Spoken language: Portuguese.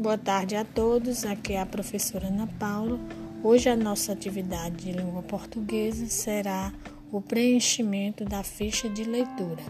Boa tarde a todos, aqui é a professora Ana Paula. Hoje a nossa atividade de língua portuguesa será o preenchimento da ficha de leitura.